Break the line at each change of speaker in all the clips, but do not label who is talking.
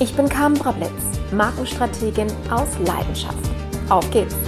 Ich bin Carmen Brablitz, Markenstrategin aus Leidenschaft. Auf geht's!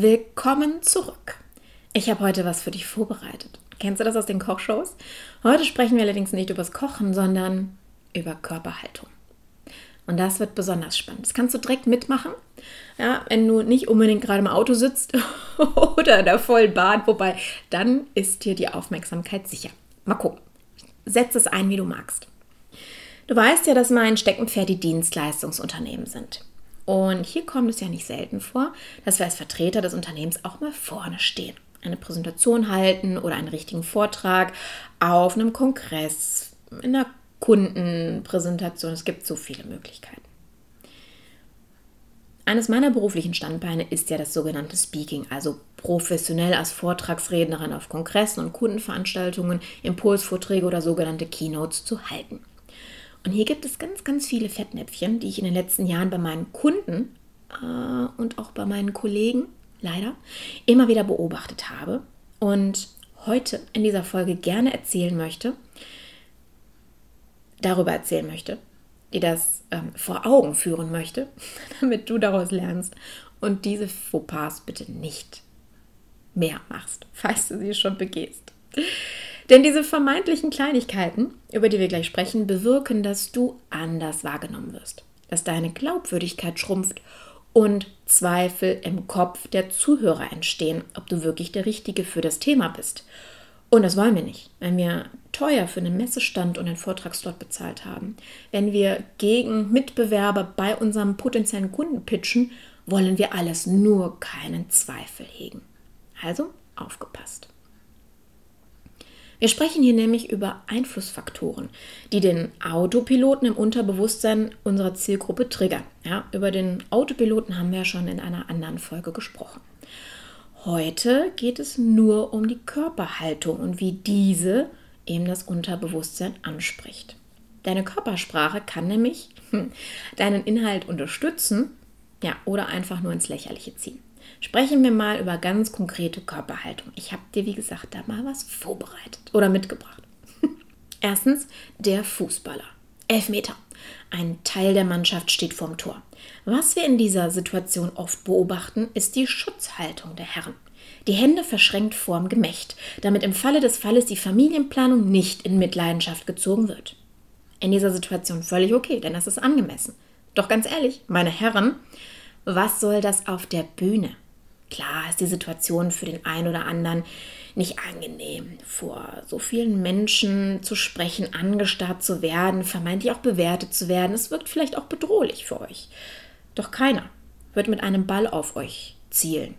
Willkommen zurück. Ich habe heute was für dich vorbereitet. Kennst du das aus den Kochshows? Heute sprechen wir allerdings nicht über das Kochen, sondern über Körperhaltung. Und das wird besonders spannend. Das kannst du direkt mitmachen, ja, wenn du nicht unbedingt gerade im Auto sitzt oder in der vollen Bahn, wobei dann ist dir die Aufmerksamkeit sicher. Mal gucken. Setz es ein, wie du magst. Du weißt ja, dass mein Steckenpferd die Dienstleistungsunternehmen sind. Und hier kommt es ja nicht selten vor, dass wir als Vertreter des Unternehmens auch mal vorne stehen, eine Präsentation halten oder einen richtigen Vortrag auf einem Kongress, in einer Kundenpräsentation. Es gibt so viele Möglichkeiten. Eines meiner beruflichen Standbeine ist ja das sogenannte Speaking, also professionell als Vortragsrednerin auf Kongressen und Kundenveranstaltungen Impulsvorträge oder sogenannte Keynotes zu halten. Und hier gibt es ganz, ganz viele Fettnäpfchen, die ich in den letzten Jahren bei meinen Kunden äh, und auch bei meinen Kollegen leider immer wieder beobachtet habe und heute in dieser Folge gerne erzählen möchte, darüber erzählen möchte, die das ähm, vor Augen führen möchte, damit du daraus lernst und diese Fauxpas bitte nicht mehr machst, falls du sie schon begehst. Denn diese vermeintlichen Kleinigkeiten, über die wir gleich sprechen, bewirken, dass du anders wahrgenommen wirst, dass deine Glaubwürdigkeit schrumpft und Zweifel im Kopf der Zuhörer entstehen, ob du wirklich der Richtige für das Thema bist. Und das wollen wir nicht, wenn wir teuer für einen Messestand und einen Vortragsslot bezahlt haben. Wenn wir gegen Mitbewerber bei unserem potenziellen Kunden pitchen, wollen wir alles nur keinen Zweifel hegen. Also aufgepasst. Wir sprechen hier nämlich über Einflussfaktoren, die den Autopiloten im Unterbewusstsein unserer Zielgruppe triggern. Ja, über den Autopiloten haben wir ja schon in einer anderen Folge gesprochen. Heute geht es nur um die Körperhaltung und wie diese eben das Unterbewusstsein anspricht. Deine Körpersprache kann nämlich hm, deinen Inhalt unterstützen ja, oder einfach nur ins Lächerliche ziehen. Sprechen wir mal über ganz konkrete Körperhaltung. Ich habe dir, wie gesagt, da mal was vorbereitet oder mitgebracht. Erstens der Fußballer. Elf Meter. Ein Teil der Mannschaft steht vorm Tor. Was wir in dieser Situation oft beobachten, ist die Schutzhaltung der Herren. Die Hände verschränkt vorm Gemächt, damit im Falle des Falles die Familienplanung nicht in Mitleidenschaft gezogen wird. In dieser Situation völlig okay, denn das ist angemessen. Doch ganz ehrlich, meine Herren, was soll das auf der Bühne? Klar ist die Situation für den einen oder anderen nicht angenehm, vor so vielen Menschen zu sprechen, angestarrt zu werden, vermeintlich auch bewertet zu werden. Es wirkt vielleicht auch bedrohlich für euch. Doch keiner wird mit einem Ball auf euch zielen.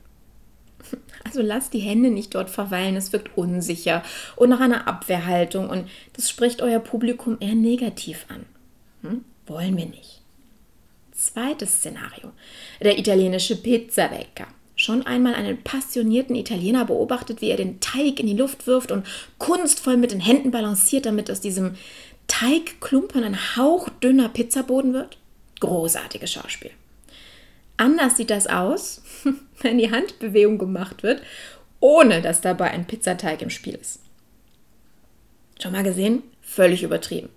Also lasst die Hände nicht dort verweilen, es wirkt unsicher und nach einer Abwehrhaltung und das spricht euer Publikum eher negativ an. Hm? Wollen wir nicht. Zweites Szenario. Der italienische Pizzabäcker. Schon einmal einen passionierten Italiener beobachtet, wie er den Teig in die Luft wirft und kunstvoll mit den Händen balanciert, damit aus diesem Teigklumpen ein hauchdünner Pizzaboden wird? Großartiges Schauspiel. Anders sieht das aus, wenn die Handbewegung gemacht wird, ohne dass dabei ein Pizzateig im Spiel ist. Schon mal gesehen? Völlig übertrieben.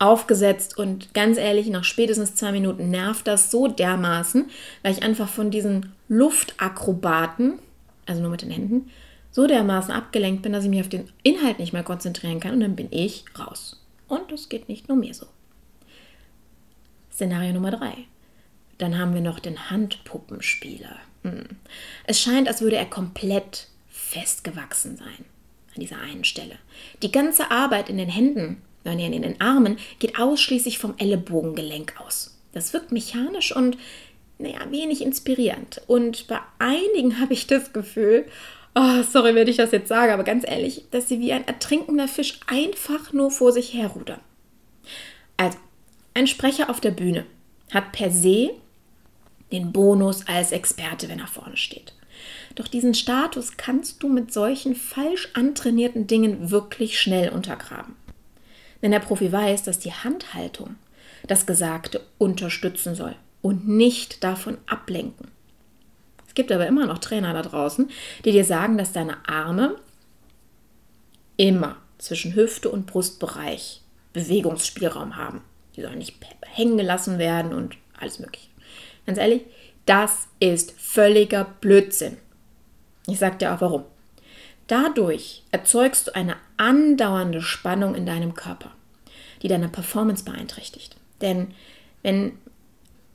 Aufgesetzt und ganz ehrlich, nach spätestens zwei Minuten nervt das so dermaßen, weil ich einfach von diesen Luftakrobaten, also nur mit den Händen, so dermaßen abgelenkt bin, dass ich mich auf den Inhalt nicht mehr konzentrieren kann und dann bin ich raus. Und das geht nicht nur mir so. Szenario Nummer drei. Dann haben wir noch den Handpuppenspieler. Hm. Es scheint, als würde er komplett festgewachsen sein an dieser einen Stelle. Die ganze Arbeit in den Händen, nein, in den Armen, geht ausschließlich vom Ellenbogengelenk aus. Das wirkt mechanisch und naja, wenig inspirierend. Und bei einigen habe ich das Gefühl, oh, sorry, wenn ich das jetzt sage, aber ganz ehrlich, dass sie wie ein ertrinkender Fisch einfach nur vor sich herrudern. Also, ein Sprecher auf der Bühne hat per se den Bonus als Experte, wenn er vorne steht. Doch diesen Status kannst du mit solchen falsch antrainierten Dingen wirklich schnell untergraben. Denn der Profi weiß, dass die Handhaltung das Gesagte unterstützen soll und nicht davon ablenken. Es gibt aber immer noch Trainer da draußen, die dir sagen, dass deine Arme immer zwischen Hüfte und Brustbereich Bewegungsspielraum haben. Die sollen nicht hängen gelassen werden und alles Mögliche. Ganz ehrlich, das ist völliger Blödsinn. Ich sage dir auch warum. Dadurch erzeugst du eine andauernde Spannung in deinem Körper, die deine Performance beeinträchtigt. Denn wenn,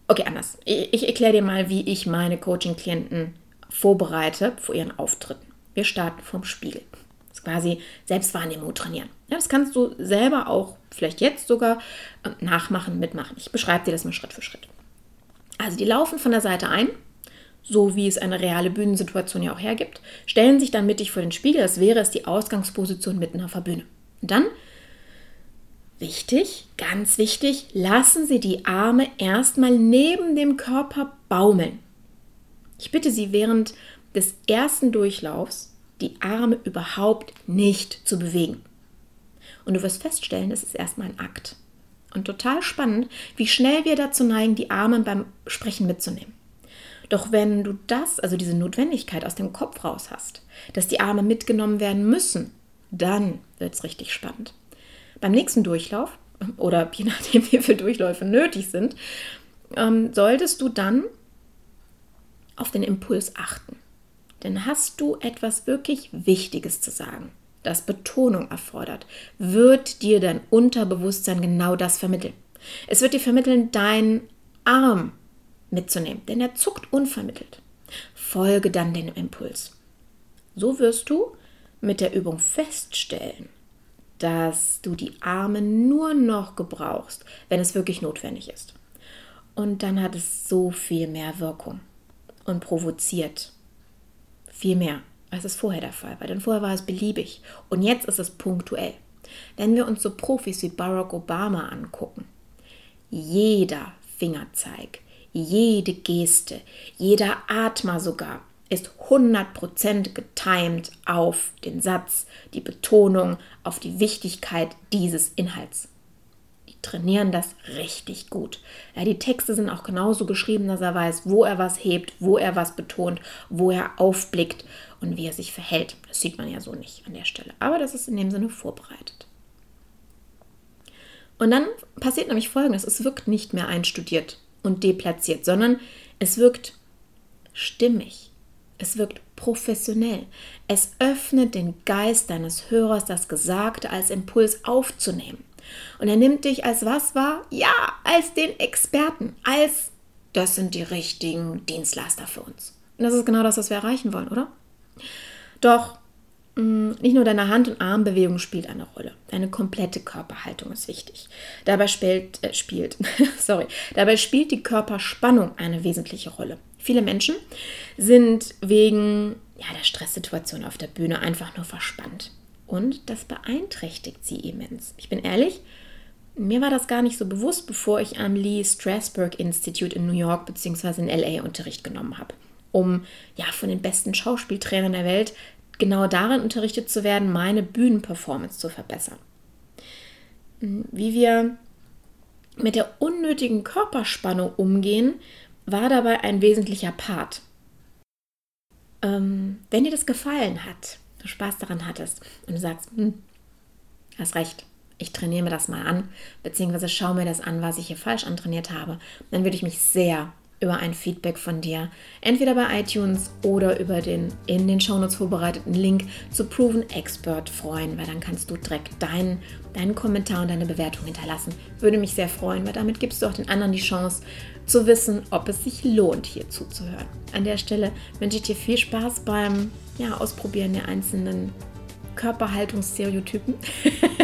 okay, anders. Ich, ich erkläre dir mal, wie ich meine Coaching-Klienten vorbereite vor ihren Auftritten. Wir starten vom Spiegel. Das ist quasi Selbstwahrnehmung trainieren. Ja, das kannst du selber auch vielleicht jetzt sogar äh, nachmachen, mitmachen. Ich beschreibe dir das mal Schritt für Schritt. Also die laufen von der Seite ein, so wie es eine reale Bühnensituation ja auch hergibt, stellen sich dann mittig vor den Spiegel, als wäre es die Ausgangsposition mitten auf der Bühne. Und dann, wichtig, ganz wichtig, lassen Sie die Arme erstmal neben dem Körper baumeln. Ich bitte Sie während des ersten Durchlaufs, die Arme überhaupt nicht zu bewegen. Und du wirst feststellen, das ist erstmal ein Akt. Und total spannend, wie schnell wir dazu neigen, die Arme beim Sprechen mitzunehmen. Doch wenn du das, also diese Notwendigkeit aus dem Kopf raus hast, dass die Arme mitgenommen werden müssen, dann wird es richtig spannend. Beim nächsten Durchlauf, oder je nachdem, wie viele Durchläufe nötig sind, ähm, solltest du dann auf den Impuls achten. Denn hast du etwas wirklich Wichtiges zu sagen, das Betonung erfordert, wird dir dein Unterbewusstsein genau das vermitteln. Es wird dir vermitteln, deinen Arm mitzunehmen, denn er zuckt unvermittelt. Folge dann dem Impuls. So wirst du mit der Übung feststellen, dass du die Arme nur noch gebrauchst, wenn es wirklich notwendig ist. Und dann hat es so viel mehr Wirkung und provoziert viel mehr als es vorher der Fall war. Denn vorher war es beliebig und jetzt ist es punktuell. Wenn wir uns so Profis wie Barack Obama angucken, jeder Fingerzeig, jede Geste, jeder Atmer sogar ist 100% getimed auf den Satz, die Betonung, auf die Wichtigkeit dieses Inhalts. Die trainieren das richtig gut. Ja, die Texte sind auch genauso geschrieben, dass er weiß, wo er was hebt, wo er was betont, wo er aufblickt und wie er sich verhält. Das sieht man ja so nicht an der Stelle. Aber das ist in dem Sinne vorbereitet. Und dann passiert nämlich Folgendes. Es wirkt nicht mehr einstudiert und deplatziert, sondern es wirkt stimmig. Es wirkt professionell. Es öffnet den Geist deines Hörers, das Gesagte als Impuls aufzunehmen. Und er nimmt dich als was wahr? Ja, als den Experten, als das sind die richtigen Dienstleister für uns. Und das ist genau das, was wir erreichen wollen, oder? Doch nicht nur deine Hand- und Armbewegung spielt eine Rolle. Deine komplette Körperhaltung ist wichtig. Dabei spielt, äh, spielt, sorry, dabei spielt die Körperspannung eine wesentliche Rolle. Viele Menschen sind wegen ja, der Stresssituation auf der Bühne einfach nur verspannt. Und das beeinträchtigt sie immens. Ich bin ehrlich, mir war das gar nicht so bewusst, bevor ich am Lee Strasberg Institute in New York bzw. in LA Unterricht genommen habe, um ja von den besten Schauspieltrainern der Welt genau darin unterrichtet zu werden, meine Bühnenperformance zu verbessern. Wie wir mit der unnötigen Körperspannung umgehen, war dabei ein wesentlicher Part. Ähm, wenn dir das gefallen hat, du Spaß daran hattest und du sagst, hm, hast recht, ich trainiere mir das mal an, beziehungsweise schaue mir das an, was ich hier falsch antrainiert habe, dann würde ich mich sehr über ein Feedback von dir, entweder bei iTunes oder über den in den Shownotes vorbereiteten Link zu Proven Expert freuen, weil dann kannst du direkt deinen, deinen Kommentar und deine Bewertung hinterlassen. Würde mich sehr freuen, weil damit gibst du auch den anderen die Chance zu wissen, ob es sich lohnt, hier zuzuhören. An der Stelle wünsche ich dir viel Spaß beim ja, Ausprobieren der einzelnen Körperhaltungsstereotypen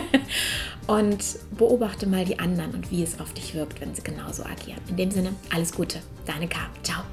und beobachte mal die anderen und wie es auf dich wirkt, wenn sie genauso agieren. In dem Sinne, alles Gute, deine K. Ciao.